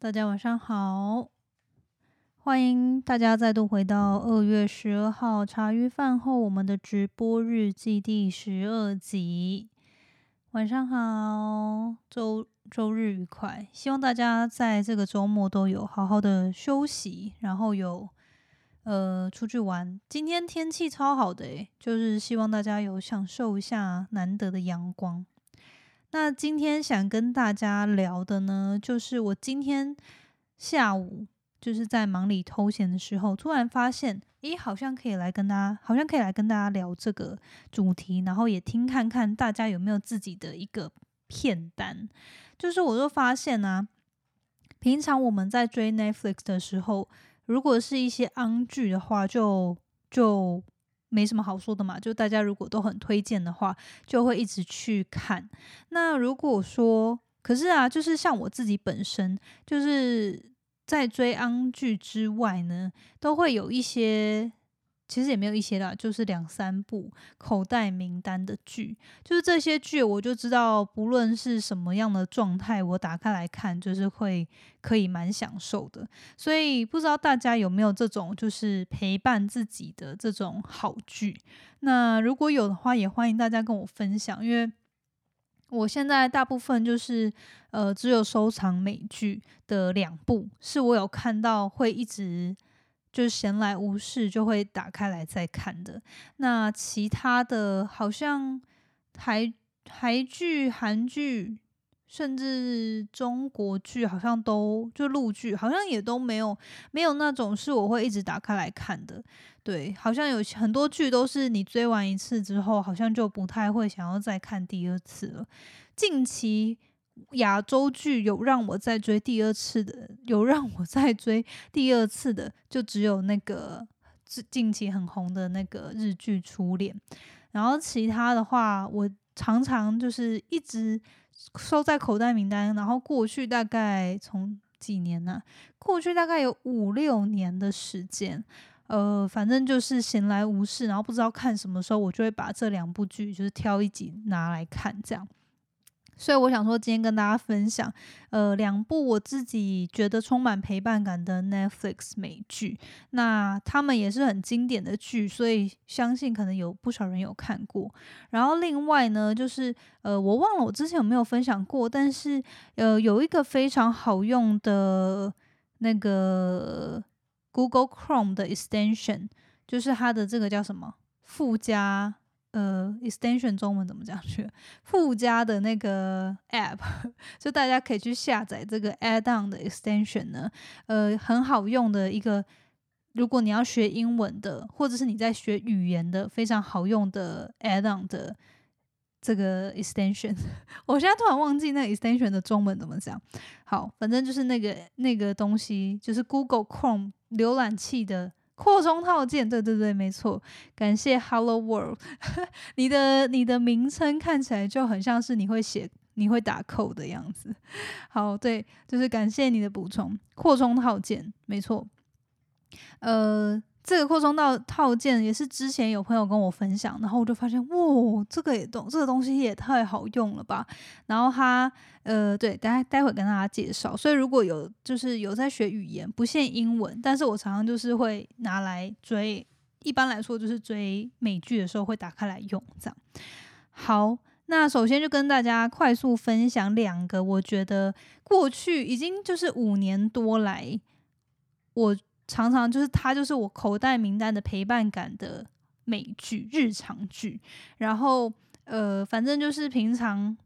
大家晚上好，欢迎大家再度回到二月十二号茶余饭后我们的直播日记第十二集。晚上好，周周日愉快，希望大家在这个周末都有好好的休息，然后有呃出去玩。今天天气超好的诶，就是希望大家有享受一下难得的阳光。那今天想跟大家聊的呢，就是我今天下午就是在忙里偷闲的时候，突然发现，诶，好像可以来跟大家，好像可以来跟大家聊这个主题，然后也听看看大家有没有自己的一个片单。就是我就发现啊，平常我们在追 Netflix 的时候，如果是一些安剧的话，就就。没什么好说的嘛，就大家如果都很推荐的话，就会一直去看。那如果说，可是啊，就是像我自己本身，就是在追安剧之外呢，都会有一些。其实也没有一些啦，就是两三部口袋名单的剧，就是这些剧，我就知道不论是什么样的状态，我打开来看，就是会可以蛮享受的。所以不知道大家有没有这种就是陪伴自己的这种好剧？那如果有的话，也欢迎大家跟我分享，因为我现在大部分就是呃只有收藏美剧的两部，是我有看到会一直。就是闲来无事就会打开来再看的。那其他的好像台台剧、韩剧，甚至中国剧，好像都就陆剧，好像也都没有没有那种是我会一直打开来看的。对，好像有很多剧都是你追完一次之后，好像就不太会想要再看第二次了。近期。亚洲剧有让我再追第二次的，有让我再追第二次的，就只有那个近期很红的那个日剧《初恋》，然后其他的话，我常常就是一直收在口袋名单，然后过去大概从几年呢？过去大概有五六年的时间，呃，反正就是闲来无事，然后不知道看什么时候，我就会把这两部剧就是挑一集拿来看，这样。所以我想说，今天跟大家分享，呃，两部我自己觉得充满陪伴感的 Netflix 美剧。那他们也是很经典的剧，所以相信可能有不少人有看过。然后另外呢，就是呃，我忘了我之前有没有分享过，但是呃，有一个非常好用的那个 Google Chrome 的 extension，就是它的这个叫什么附加。呃，extension 中文怎么讲去？附加的那个 app，就大家可以去下载这个 add-on 的 extension 呢。呃，很好用的一个，如果你要学英文的，或者是你在学语言的，非常好用的 add-on 的这个 extension。我现在突然忘记那个 extension 的中文怎么讲。好，反正就是那个那个东西，就是 Google Chrome 浏览器的。扩充套件，对对对，没错。感谢 Hello World，你的你的名称看起来就很像是你会写、你会打扣的样子。好，对，就是感谢你的补充。扩充套件，没错。呃。这个扩充到套件也是之前有朋友跟我分享，然后我就发现，哇，这个也东这个东西也太好用了吧！然后他，呃，对，待待会跟大家介绍。所以如果有就是有在学语言，不限英文，但是我常常就是会拿来追，一般来说就是追美剧的时候会打开来用，这样。好，那首先就跟大家快速分享两个，我觉得过去已经就是五年多来，我。常常就是它，就是我口袋名单的陪伴感的美剧、日常剧。然后，呃，反正就是平常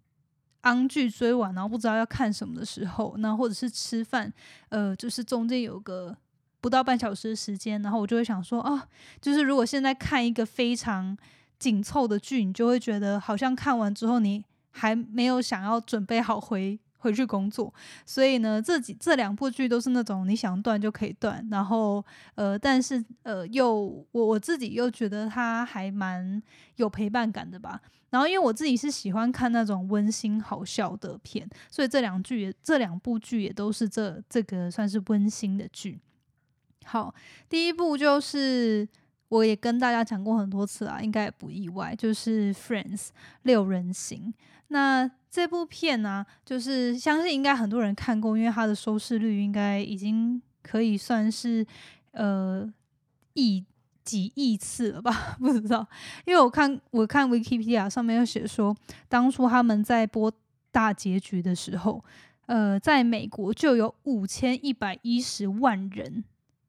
安剧追完，然后不知道要看什么的时候，那或者是吃饭，呃，就是中间有个不到半小时的时间，然后我就会想说，啊，就是如果现在看一个非常紧凑的剧，你就会觉得好像看完之后你还没有想要准备好回。回去工作，所以呢，这几这两部剧都是那种你想断就可以断，然后呃，但是呃，又我我自己又觉得它还蛮有陪伴感的吧。然后因为我自己是喜欢看那种温馨好笑的片，所以这两剧也这两部剧也都是这这个算是温馨的剧。好，第一部就是我也跟大家讲过很多次啊，应该也不意外，就是《Friends》六人行。那这部片呢，就是相信应该很多人看过，因为它的收视率应该已经可以算是呃亿几亿次了吧？不知道，因为我看我看 Wikipedia 上面有写说，当初他们在播大结局的时候，呃，在美国就有五千一百一十万人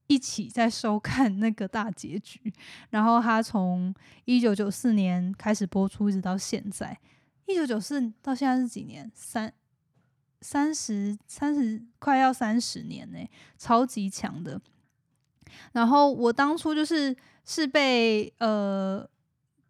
一起在收看那个大结局，然后他从一九九四年开始播出，一直到现在。一九九四到现在是几年？三三十三十，快要三十年呢，超级强的。然后我当初就是是被呃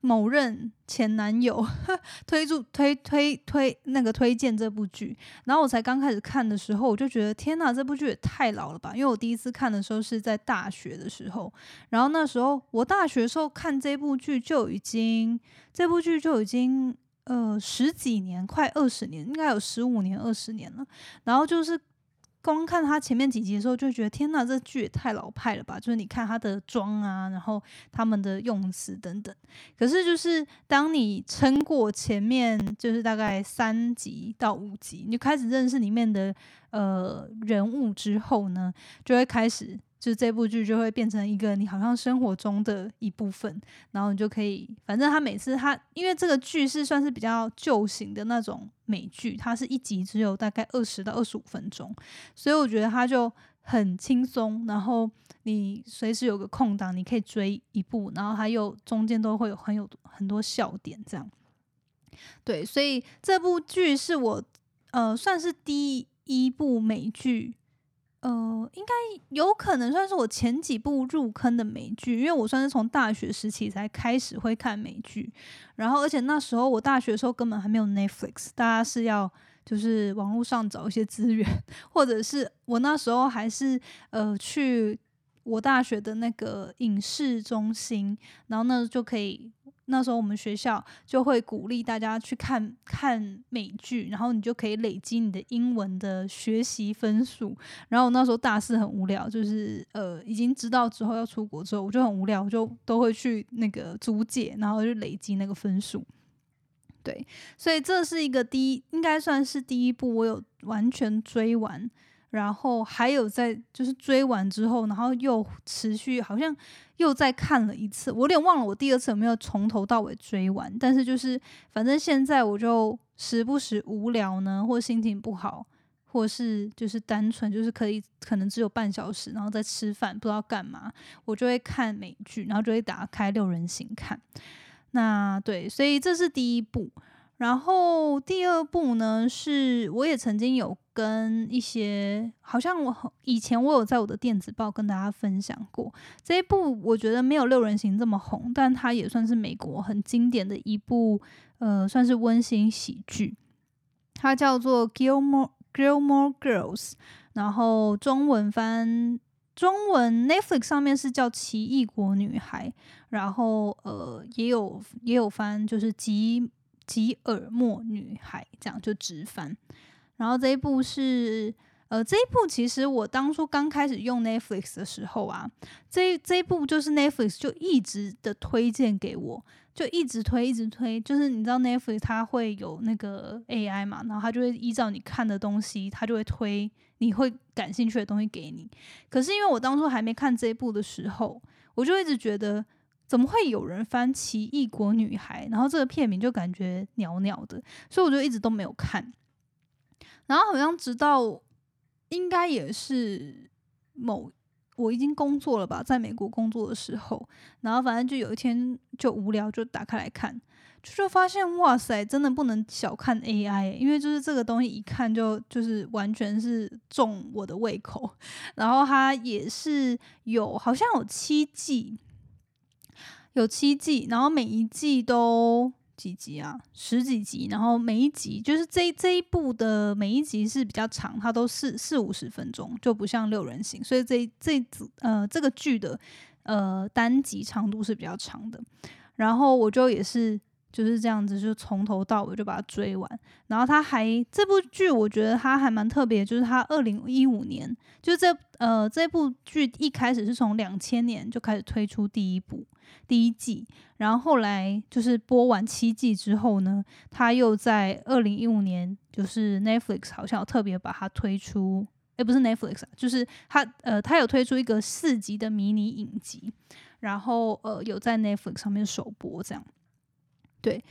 某任前男友 推助推推推那个推荐这部剧，然后我才刚开始看的时候，我就觉得天哪，这部剧也太老了吧！因为我第一次看的时候是在大学的时候，然后那时候我大学时候看这部剧就已经这部剧就已经。呃，十几年，快二十年，应该有十五年、二十年了。然后就是光看他前面几集的时候，就觉得天呐，这剧也太老派了吧！就是你看他的妆啊，然后他们的用词等等。可是就是当你撑过前面，就是大概三集到五集，你就开始认识里面的呃人物之后呢，就会开始。就这部剧就会变成一个你好像生活中的一部分，然后你就可以，反正他每次他因为这个剧是算是比较旧型的那种美剧，它是一集只有大概二十到二十五分钟，所以我觉得它就很轻松，然后你随时有个空档，你可以追一部，然后还有中间都会有很有很多笑点，这样。对，所以这部剧是我呃算是第一部美剧。呃，应该有可能算是我前几部入坑的美剧，因为我算是从大学时期才开始会看美剧，然后而且那时候我大学的时候根本还没有 Netflix，大家是要就是网络上找一些资源，或者是我那时候还是呃去我大学的那个影视中心，然后那就可以。那时候我们学校就会鼓励大家去看看美剧，然后你就可以累积你的英文的学习分数。然后那时候大四很无聊，就是呃已经知道之后要出国之后，我就很无聊，就都会去那个租借，然后就累积那个分数。对，所以这是一个第一，应该算是第一部我有完全追完。然后还有在就是追完之后，然后又持续好像又再看了一次，我有点忘了我第二次有没有从头到尾追完。但是就是反正现在我就时不时无聊呢，或心情不好，或是就是单纯就是可以可能只有半小时，然后在吃饭不知道干嘛，我就会看美剧，然后就会打开六人行看。那对，所以这是第一部。然后第二部呢，是我也曾经有跟一些，好像我以前我有在我的电子报跟大家分享过这一部，我觉得没有六人行这么红，但它也算是美国很经典的一部，呃，算是温馨喜剧。它叫做《Gilmore Gilmore Girls》，然后中文翻中文 Netflix 上面是叫《奇异国女孩》，然后呃也有也有翻就是吉。吉尔莫女孩这样就直翻，然后这一部是呃这一部其实我当初刚开始用 Netflix 的时候啊，这这一部就是 Netflix 就一直的推荐给我，就一直推一直推，就是你知道 Netflix 它会有那个 AI 嘛，然后它就会依照你看的东西，它就会推你会感兴趣的东西给你。可是因为我当初还没看这一部的时候，我就一直觉得。怎么会有人翻《奇异国女孩》？然后这个片名就感觉鸟鸟的，所以我就一直都没有看。然后好像直到应该也是某我已经工作了吧，在美国工作的时候，然后反正就有一天就无聊，就打开来看，就就发现哇塞，真的不能小看 AI，因为就是这个东西一看就就是完全是中我的胃口。然后它也是有好像有七季。有七季，然后每一季都几集啊？十几集，然后每一集就是这这一部的每一集是比较长，它都四四五十分钟，就不像六人行，所以这这组呃这个剧的呃单集长度是比较长的。然后我就也是就是这样子，就从头到尾就把它追完。然后它还这部剧，我觉得它还蛮特别，就是它二零一五年，就这呃这部剧一开始是从两千年就开始推出第一部。第一季。然后后来就是播完七季之后呢，他又在二零一五年，就是 Netflix 好像特别把它推出，诶，不是 Netflix，就是他呃，他有推出一个四集的迷你影集，然后呃，有在 Netflix 上面首播这样。对，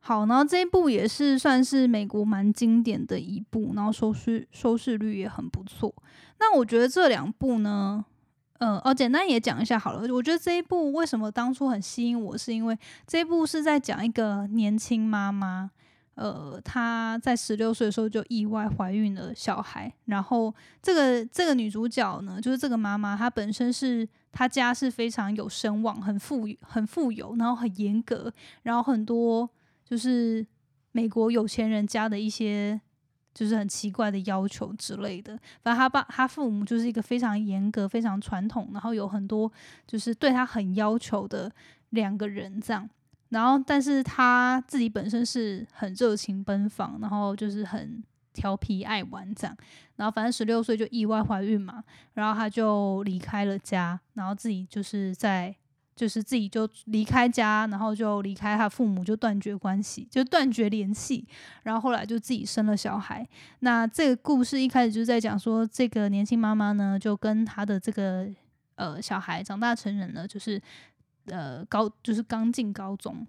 好，然后这一部也是算是美国蛮经典的一部，然后收视收视率也很不错。那我觉得这两部呢？嗯，哦，简单也讲一下好了。我觉得这一部为什么当初很吸引我，是因为这一部是在讲一个年轻妈妈，呃，她在十六岁的时候就意外怀孕了小孩。然后这个这个女主角呢，就是这个妈妈，她本身是她家是非常有声望、很富很富有，然后很严格，然后很多就是美国有钱人家的一些。就是很奇怪的要求之类的，反正他爸他父母就是一个非常严格、非常传统，然后有很多就是对他很要求的两个人这样。然后，但是他自己本身是很热情奔放，然后就是很调皮爱玩这样。然后，反正十六岁就意外怀孕嘛，然后他就离开了家，然后自己就是在。就是自己就离开家，然后就离开他父母，就断绝关系，就断绝联系。然后后来就自己生了小孩。那这个故事一开始就是在讲说，这个年轻妈妈呢，就跟她的这个呃小孩长大成人了，就是呃高，就是刚进高中。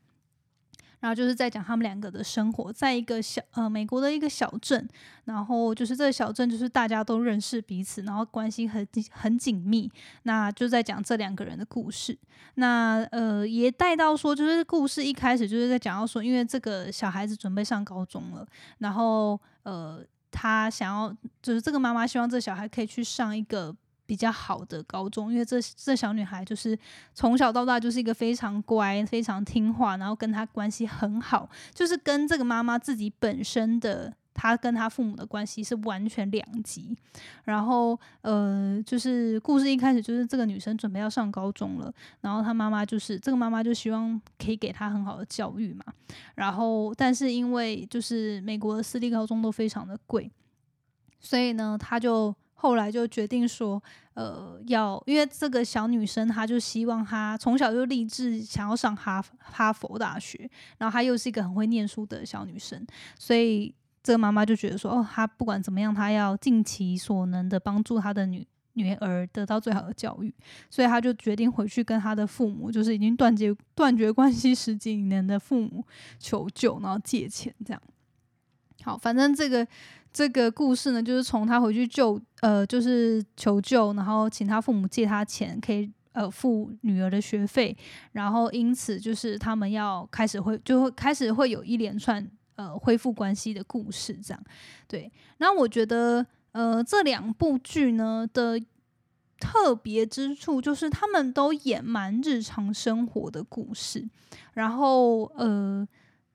然后就是在讲他们两个的生活，在一个小呃美国的一个小镇，然后就是这个小镇就是大家都认识彼此，然后关系很很紧密。那就在讲这两个人的故事。那呃也带到说，就是故事一开始就是在讲到说，因为这个小孩子准备上高中了，然后呃他想要就是这个妈妈希望这小孩可以去上一个。比较好的高中，因为这这小女孩就是从小到大就是一个非常乖、非常听话，然后跟她关系很好，就是跟这个妈妈自己本身的她跟她父母的关系是完全两极。然后呃，就是故事一开始就是这个女生准备要上高中了，然后她妈妈就是这个妈妈就希望可以给她很好的教育嘛。然后但是因为就是美国的私立高中都非常的贵，所以呢，她就。后来就决定说，呃，要因为这个小女生，她就希望她从小就立志想要上哈哈佛大学，然后她又是一个很会念书的小女生，所以这个妈妈就觉得说，哦，她不管怎么样，她要尽其所能的帮助她的女女儿得到最好的教育，所以她就决定回去跟她的父母，就是已经断绝断绝关系十几年的父母求救，然后借钱这样。好，反正这个。这个故事呢，就是从他回去救，呃，就是求救，然后请他父母借他钱，可以呃付女儿的学费，然后因此就是他们要开始会就会开始会有一连串呃恢复关系的故事，这样对。那我觉得呃这两部剧呢的特别之处就是他们都演蛮日常生活的故事，然后呃。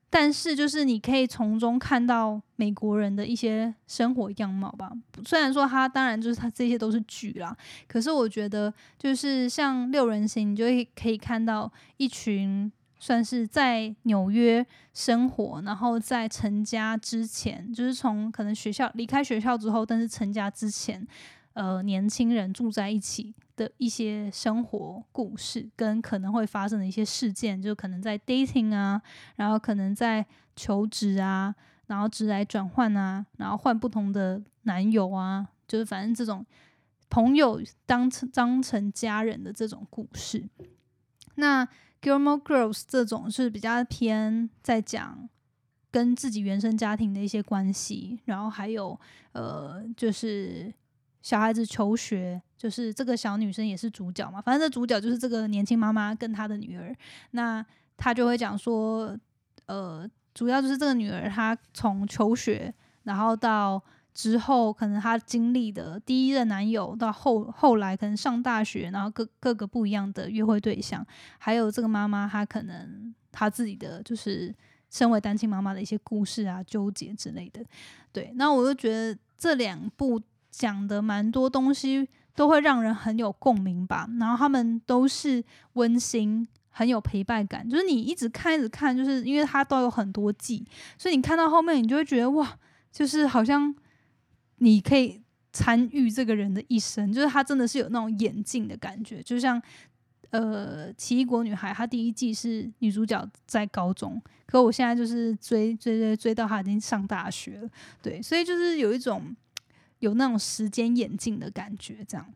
但是，就是你可以从中看到美国人的一些生活样貌吧。虽然说他当然就是他这些都是剧啦，可是我觉得就是像六人行，你就会可以看到一群算是在纽约生活，然后在成家之前，就是从可能学校离开学校之后，但是成家之前。呃，年轻人住在一起的一些生活故事，跟可能会发生的一些事件，就可能在 dating 啊，然后可能在求职啊，然后职来转换啊，然后换不同的男友啊，就是反正这种朋友当成当成家人的这种故事。那 Gilmore Girls 这种是比较偏在讲跟自己原生家庭的一些关系，然后还有呃，就是。小孩子求学，就是这个小女生也是主角嘛。反正这主角就是这个年轻妈妈跟她的女儿。那她就会讲说，呃，主要就是这个女儿她从求学，然后到之后可能她经历的第一任男友，到后后来可能上大学，然后各各个不一样的约会对象，还有这个妈妈她可能她自己的就是身为单亲妈妈的一些故事啊、纠结之类的。对，那我就觉得这两部。讲的蛮多东西都会让人很有共鸣吧，然后他们都是温馨，很有陪伴感。就是你一直看，一直看，就是因为它都有很多季，所以你看到后面，你就会觉得哇，就是好像你可以参与这个人的一生，就是他真的是有那种演进的感觉，就像呃，《奇异国女孩》她第一季是女主角在高中，可我现在就是追追追追到她已经上大学了，对，所以就是有一种有那种时间演进的感觉，这样。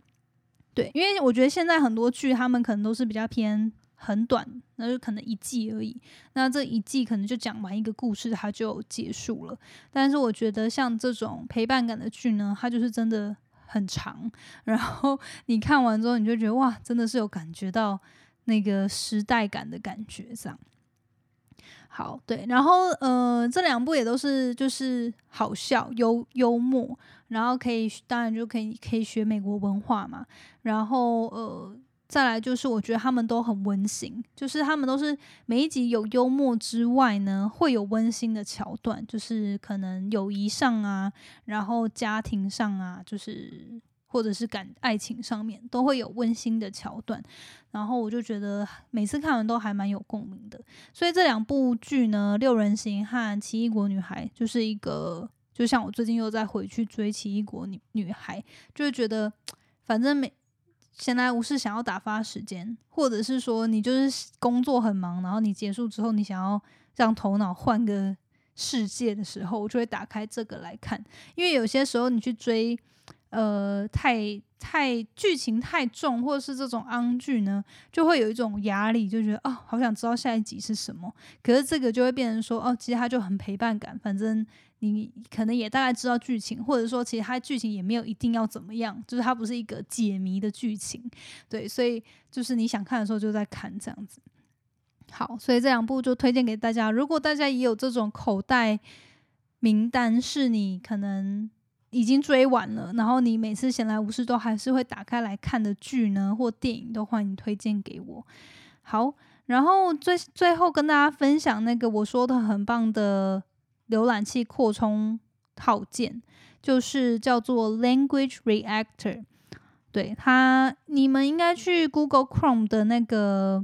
对，因为我觉得现在很多剧他们可能都是比较偏很短，那就可能一季而已，那这一季可能就讲完一个故事，它就结束了。但是我觉得像这种陪伴感的剧呢，它就是真的。很长，然后 你看完之后，你就觉得哇，真的是有感觉到那个时代感的感觉，这样。好，对，然后呃，这两部也都是就是好笑、幽幽默，然后可以当然就可以可以学美国文化嘛，然后呃。再来就是，我觉得他们都很温馨，就是他们都是每一集有幽默之外呢，会有温馨的桥段，就是可能友谊上啊，然后家庭上啊，就是或者是感爱情上面都会有温馨的桥段，然后我就觉得每次看完都还蛮有共鸣的。所以这两部剧呢，《六人行》和《奇异国女孩》就是一个，就像我最近又在回去追《奇异国女女孩》，就会觉得反正每。闲来无事，想要打发时间，或者是说你就是工作很忙，然后你结束之后，你想要让头脑换个世界的时候，我就会打开这个来看。因为有些时候你去追，呃，太太剧情太重，或者是这种昂剧呢，就会有一种压力，就觉得哦，好想知道下一集是什么。可是这个就会变成说，哦，其实它就很陪伴感，反正。你可能也大概知道剧情，或者说其实它剧情也没有一定要怎么样，就是它不是一个解谜的剧情，对，所以就是你想看的时候就在看这样子。好，所以这两部就推荐给大家。如果大家也有这种口袋名单，是你可能已经追完了，然后你每次闲来无事都还是会打开来看的剧呢，或电影，都欢迎推荐给我。好，然后最最后跟大家分享那个我说的很棒的。浏览器扩充套件就是叫做 Language Reactor，对它，你们应该去 Google Chrome 的那个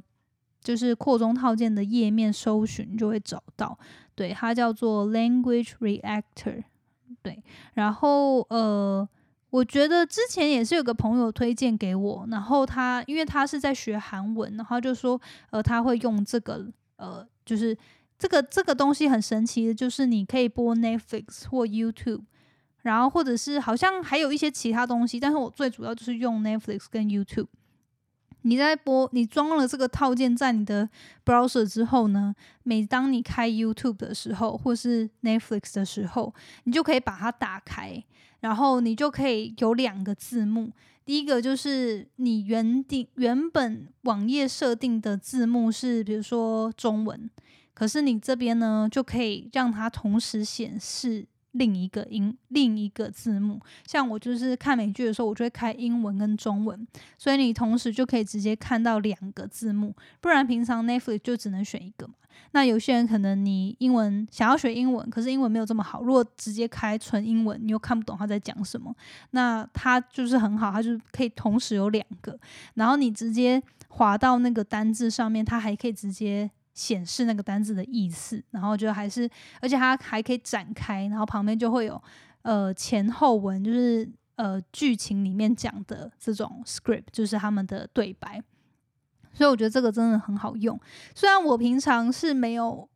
就是扩充套件的页面搜寻就会找到，对，它叫做 Language Reactor，对，然后呃，我觉得之前也是有个朋友推荐给我，然后他因为他是在学韩文，然后就说呃他会用这个呃就是。这个这个东西很神奇的，就是你可以播 Netflix 或 YouTube，然后或者是好像还有一些其他东西，但是我最主要就是用 Netflix 跟 YouTube。你在播，你装了这个套件在你的 browser 之后呢，每当你开 YouTube 的时候，或是 Netflix 的时候，你就可以把它打开，然后你就可以有两个字幕。第一个就是你原定原本网页设定的字幕是，比如说中文。可是你这边呢，就可以让它同时显示另一个英另一个字幕。像我就是看美剧的时候，我就会开英文跟中文，所以你同时就可以直接看到两个字幕。不然平常 Netflix 就只能选一个嘛。那有些人可能你英文想要学英文，可是英文没有这么好。如果直接开纯英文，你又看不懂他在讲什么，那它就是很好，它就可以同时有两个。然后你直接滑到那个单字上面，它还可以直接。显示那个单字的意思，然后就还是，而且它还可以展开，然后旁边就会有呃前后文，就是呃剧情里面讲的这种 script，就是他们的对白。所以我觉得这个真的很好用。虽然我平常是没有，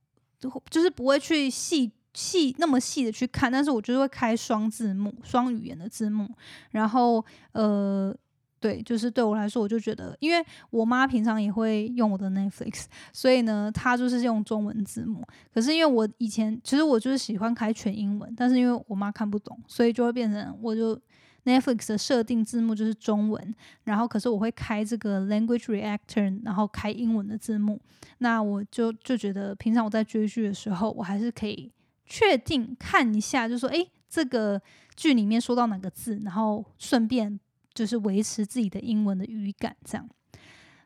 就是不会去细细那么细的去看，但是我就是会开双字幕、双语言的字幕，然后呃。对，就是对我来说，我就觉得，因为我妈平常也会用我的 Netflix，所以呢，她就是用中文字幕。可是因为我以前其实我就是喜欢开全英文，但是因为我妈看不懂，所以就会变成我就 Netflix 的设定字幕就是中文，然后可是我会开这个 Language Reactor，然后开英文的字幕。那我就就觉得平常我在追剧的时候，我还是可以确定看一下，就说诶，这个剧里面说到哪个字，然后顺便。就是维持自己的英文的语感，这样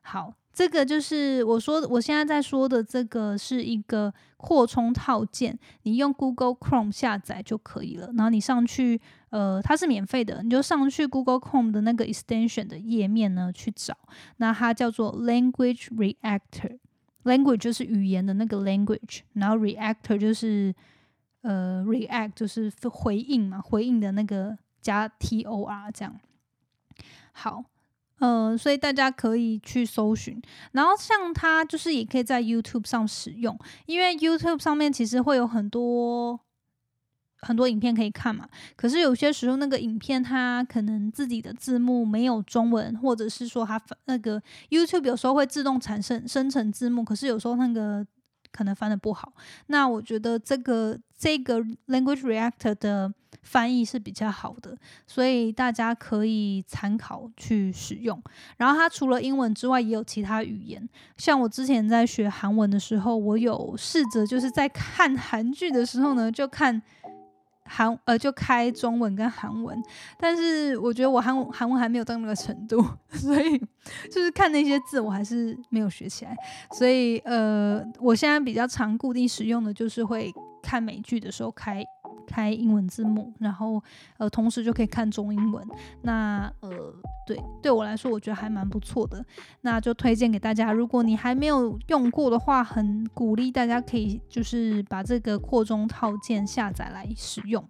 好。这个就是我说，我现在在说的这个是一个扩充套件，你用 Google Chrome 下载就可以了。然后你上去，呃，它是免费的，你就上去 Google Chrome 的那个 extension 的页面呢去找。那它叫做 Language Reactor，Language 就是语言的那个 language，然后 Reactor 就是呃 react 就是回应嘛，回应的那个加 T O R 这样。好，呃，所以大家可以去搜寻。然后像它就是也可以在 YouTube 上使用，因为 YouTube 上面其实会有很多很多影片可以看嘛。可是有些时候那个影片它可能自己的字幕没有中文，或者是说它那个 YouTube 有时候会自动产生生成字幕，可是有时候那个。可能翻的不好，那我觉得这个这个 language reactor 的翻译是比较好的，所以大家可以参考去使用。然后它除了英文之外，也有其他语言。像我之前在学韩文的时候，我有试着就是在看韩剧的时候呢，就看。韩呃，就开中文跟韩文，但是我觉得我韩韩文还没有到那个程度，所以就是看那些字我还是没有学起来，所以呃，我现在比较常固定使用的就是会看美剧的时候开。开英文字幕，然后呃，同时就可以看中英文。那呃，对，对我来说，我觉得还蛮不错的。那就推荐给大家，如果你还没有用过的话，很鼓励大家可以就是把这个扩中套件下载来使用。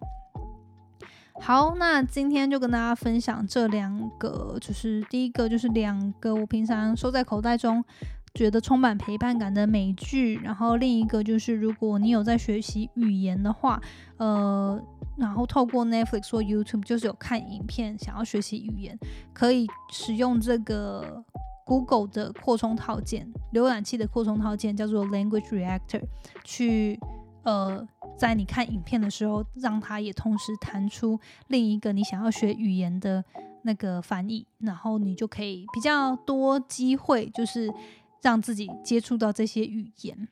好，那今天就跟大家分享这两个，就是第一个就是两个我平常收在口袋中。觉得充满陪伴感的美剧，然后另一个就是，如果你有在学习语言的话，呃，然后透过 Netflix 或 YouTube，就是有看影片，想要学习语言，可以使用这个 Google 的扩充套件，浏览器的扩充套件叫做 Language Reactor，去呃，在你看影片的时候，让它也同时弹出另一个你想要学语言的那个翻译，然后你就可以比较多机会，就是。让自己接触到这些语言。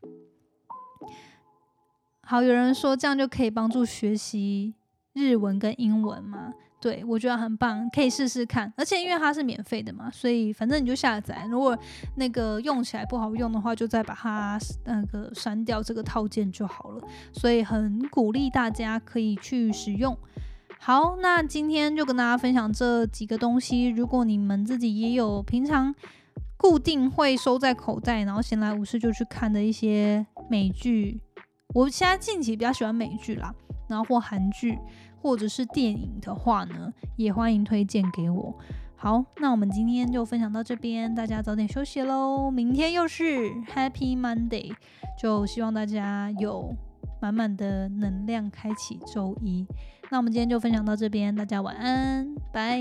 好，有人说这样就可以帮助学习日文跟英文吗？对我觉得很棒，可以试试看。而且因为它是免费的嘛，所以反正你就下载。如果那个用起来不好用的话，就再把它那个删掉这个套件就好了。所以很鼓励大家可以去使用。好，那今天就跟大家分享这几个东西。如果你们自己也有平常。固定会收在口袋，然后闲来无事就去看的一些美剧。我现在近期比较喜欢美剧啦，然后或韩剧或者是电影的话呢，也欢迎推荐给我。好，那我们今天就分享到这边，大家早点休息喽。明天又是 Happy Monday，就希望大家有满满的能量开启周一。那我们今天就分享到这边，大家晚安，拜。